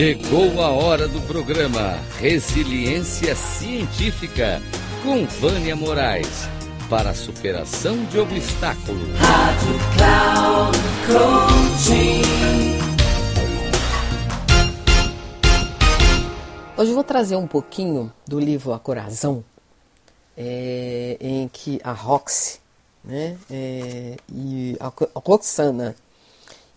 Chegou a hora do programa Resiliência Científica com Vânia Moraes para a superação de obstáculos. Rádio Cloud Coaching. Hoje eu vou trazer um pouquinho do livro A Corazão, é, em que a Roxy né, é, e a Roxana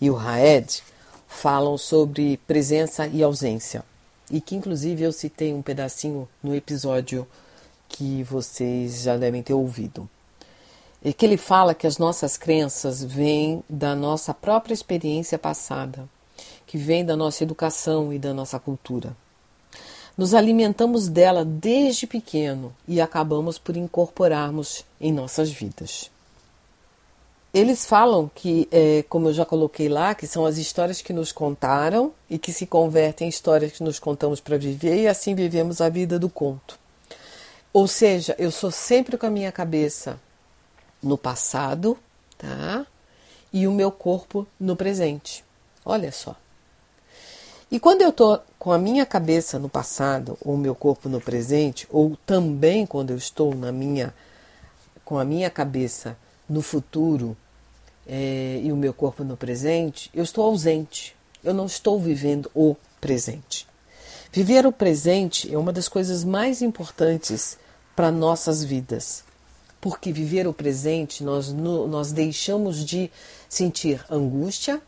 e o Raed falam sobre presença e ausência. E que inclusive eu citei um pedacinho no episódio que vocês já devem ter ouvido. É que ele fala que as nossas crenças vêm da nossa própria experiência passada, que vem da nossa educação e da nossa cultura. Nos alimentamos dela desde pequeno e acabamos por incorporarmos em nossas vidas. Eles falam que, é, como eu já coloquei lá, que são as histórias que nos contaram e que se convertem em histórias que nos contamos para viver e assim vivemos a vida do conto. Ou seja, eu sou sempre com a minha cabeça no passado, tá? E o meu corpo no presente. Olha só. E quando eu estou com a minha cabeça no passado, ou o meu corpo no presente, ou também quando eu estou na minha com a minha cabeça no futuro é, e o meu corpo no presente, eu estou ausente. Eu não estou vivendo o presente. Viver o presente é uma das coisas mais importantes para nossas vidas. Porque viver o presente, nós, nós deixamos de sentir angústia,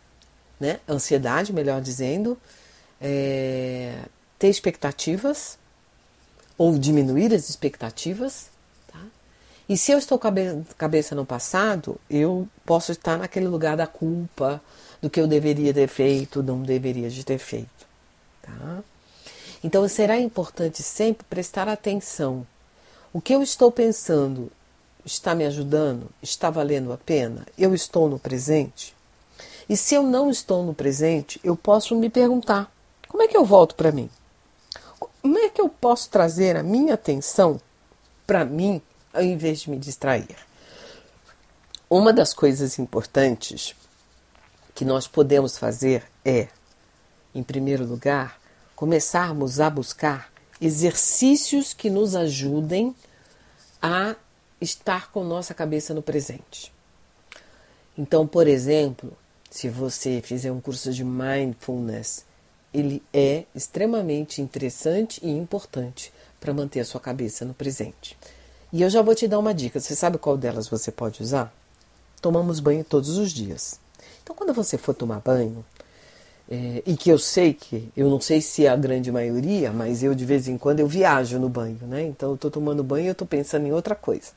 né? ansiedade, melhor dizendo, é, ter expectativas ou diminuir as expectativas e se eu estou cabe cabeça no passado, eu posso estar naquele lugar da culpa, do que eu deveria ter feito, não deveria de ter feito. Tá? Então será importante sempre prestar atenção. O que eu estou pensando está me ajudando? Está valendo a pena? Eu estou no presente? E se eu não estou no presente, eu posso me perguntar: como é que eu volto para mim? Como é que eu posso trazer a minha atenção para mim ao invés de me distrair. Uma das coisas importantes que nós podemos fazer é, em primeiro lugar, começarmos a buscar exercícios que nos ajudem a estar com nossa cabeça no presente. Então, por exemplo, se você fizer um curso de mindfulness, ele é extremamente interessante e importante para manter a sua cabeça no presente. E eu já vou te dar uma dica. Você sabe qual delas você pode usar? Tomamos banho todos os dias. Então, quando você for tomar banho, é, e que eu sei que, eu não sei se é a grande maioria, mas eu de vez em quando eu viajo no banho, né? Então eu estou tomando banho e eu estou pensando em outra coisa.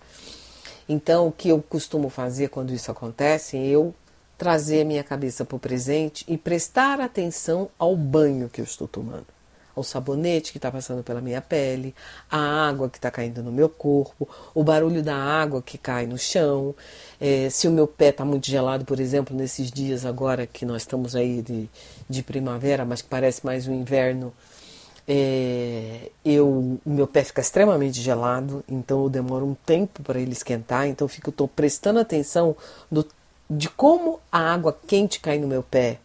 Então, o que eu costumo fazer quando isso acontece é eu trazer minha cabeça para o presente e prestar atenção ao banho que eu estou tomando ao sabonete que está passando pela minha pele, a água que está caindo no meu corpo, o barulho da água que cai no chão. É, se o meu pé está muito gelado, por exemplo, nesses dias agora que nós estamos aí de, de primavera, mas que parece mais um inverno, é, eu, o meu pé fica extremamente gelado, então eu demoro um tempo para ele esquentar, então eu fico tô prestando atenção do, de como a água quente cai no meu pé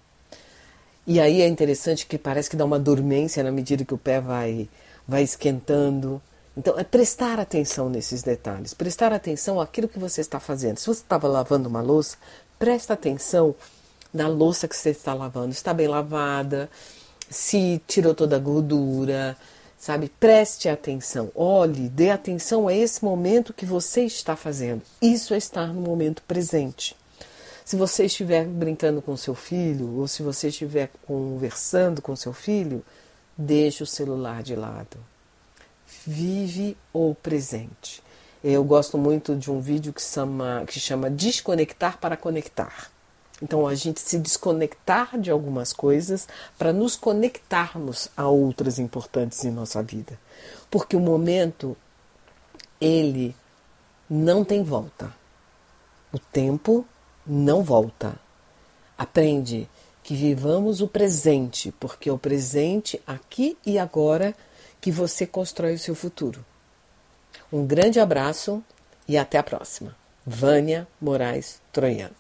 e aí é interessante que parece que dá uma dormência na medida que o pé vai, vai esquentando. Então, é prestar atenção nesses detalhes, prestar atenção àquilo que você está fazendo. Se você estava lavando uma louça, presta atenção na louça que você está lavando. Está bem lavada, se tirou toda a gordura, sabe? Preste atenção, olhe, dê atenção a esse momento que você está fazendo. Isso é estar no momento presente. Se você estiver brincando com seu filho ou se você estiver conversando com seu filho, deixe o celular de lado. Vive o presente. Eu gosto muito de um vídeo que chama, que chama Desconectar para Conectar. Então, a gente se desconectar de algumas coisas para nos conectarmos a outras importantes em nossa vida. Porque o momento, ele não tem volta. O tempo não volta. Aprende que vivamos o presente, porque é o presente aqui e agora que você constrói o seu futuro. Um grande abraço e até a próxima. Vânia Moraes Troiano.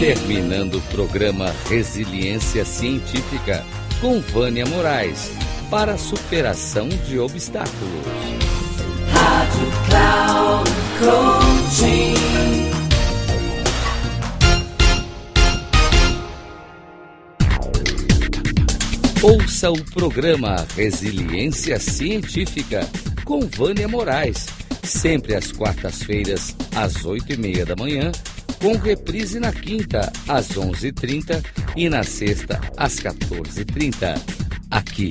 Terminando o programa Resiliência Científica com Vânia Moraes para superação de obstáculos. Rádio Cloud Coaching. Ouça o programa Resiliência Científica com Vânia Moraes, sempre às quartas-feiras, às oito e meia da manhã com reprise na quinta, às 11h30 e na sexta, às 14h30. Aqui,